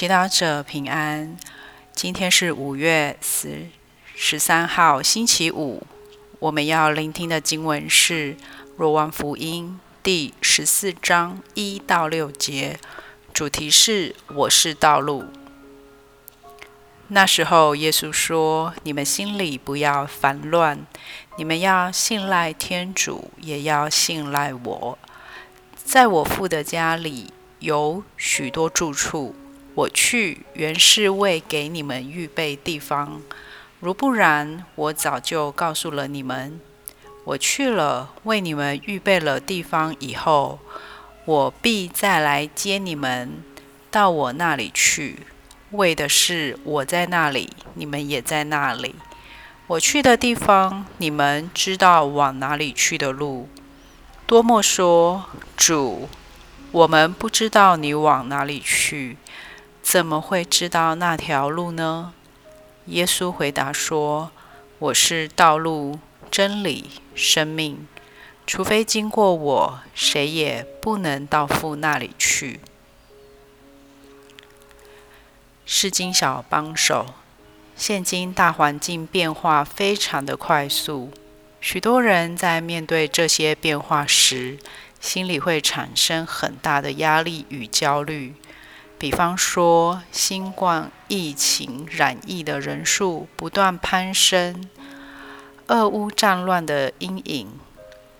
祈祷者平安。今天是五月十十三号，星期五。我们要聆听的经文是《若望福音》第十四章一到六节，主题是“我是道路”。那时候，耶稣说：“你们心里不要烦乱，你们要信赖天主，也要信赖我。在我父的家里有许多住处。”我去原是为给你们预备地方，如不然，我早就告诉了你们。我去了，为你们预备了地方以后，我必再来接你们到我那里去，为的是我在那里，你们也在那里。我去的地方，你们知道往哪里去的路。多莫说：“主，我们不知道你往哪里去。”怎么会知道那条路呢？耶稣回答说：“我是道路、真理、生命，除非经过我，谁也不能到父那里去。”是经小帮手。现今大环境变化非常的快速，许多人在面对这些变化时，心里会产生很大的压力与焦虑。比方说，新冠疫情染疫的人数不断攀升，俄乌战乱的阴影，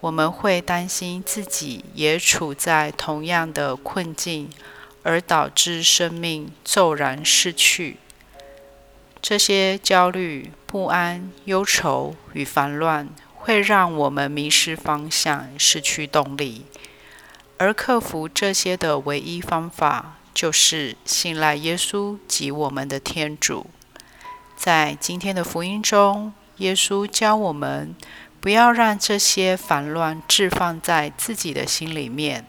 我们会担心自己也处在同样的困境，而导致生命骤然逝去。这些焦虑、不安、忧愁与烦乱，会让我们迷失方向，失去动力。而克服这些的唯一方法，就是信赖耶稣及我们的天主。在今天的福音中，耶稣教我们不要让这些烦乱置放在自己的心里面。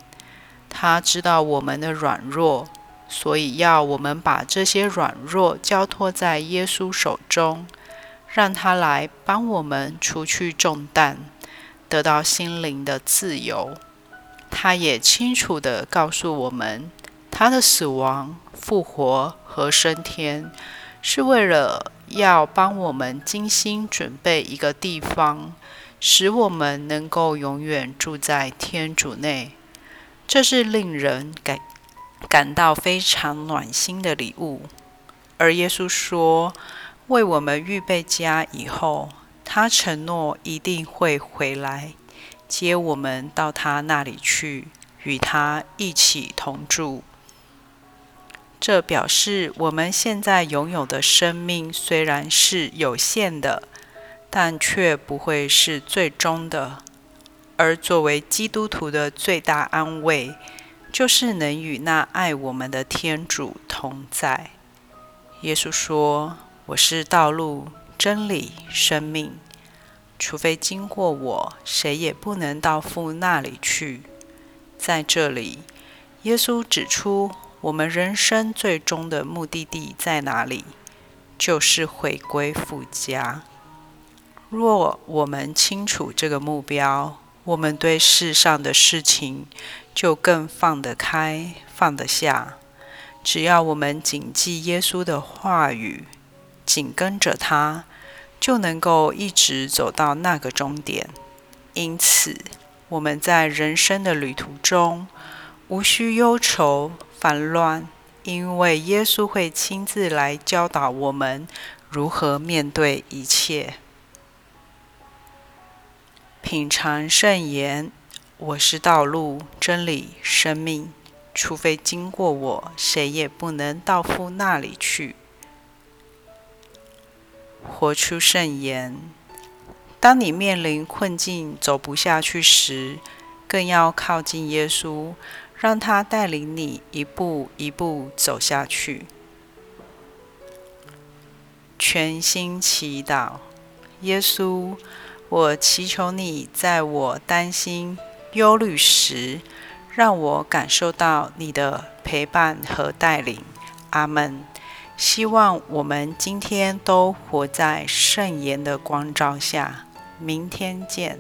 他知道我们的软弱，所以要我们把这些软弱交托在耶稣手中，让他来帮我们除去重担，得到心灵的自由。他也清楚地告诉我们。他的死亡、复活和升天，是为了要帮我们精心准备一个地方，使我们能够永远住在天主内。这是令人感感到非常暖心的礼物。而耶稣说，为我们预备家以后，他承诺一定会回来接我们到他那里去，与他一起同住。这表示我们现在拥有的生命虽然是有限的，但却不会是最终的。而作为基督徒的最大安慰，就是能与那爱我们的天主同在。耶稣说：“我是道路、真理、生命，除非经过我，谁也不能到父那里去。”在这里，耶稣指出。我们人生最终的目的地在哪里？就是回归父家。若我们清楚这个目标，我们对世上的事情就更放得开、放得下。只要我们谨记耶稣的话语，紧跟着他，就能够一直走到那个终点。因此，我们在人生的旅途中，无需忧愁。烦乱，因为耶稣会亲自来教导我们如何面对一切。品尝圣言，我是道路、真理、生命，除非经过我，谁也不能到父那里去。活出圣言，当你面临困境、走不下去时，更要靠近耶稣。让他带领你一步一步走下去。全心祈祷，耶稣，我祈求你在我担心、忧虑时，让我感受到你的陪伴和带领。阿门。希望我们今天都活在圣言的光照下。明天见。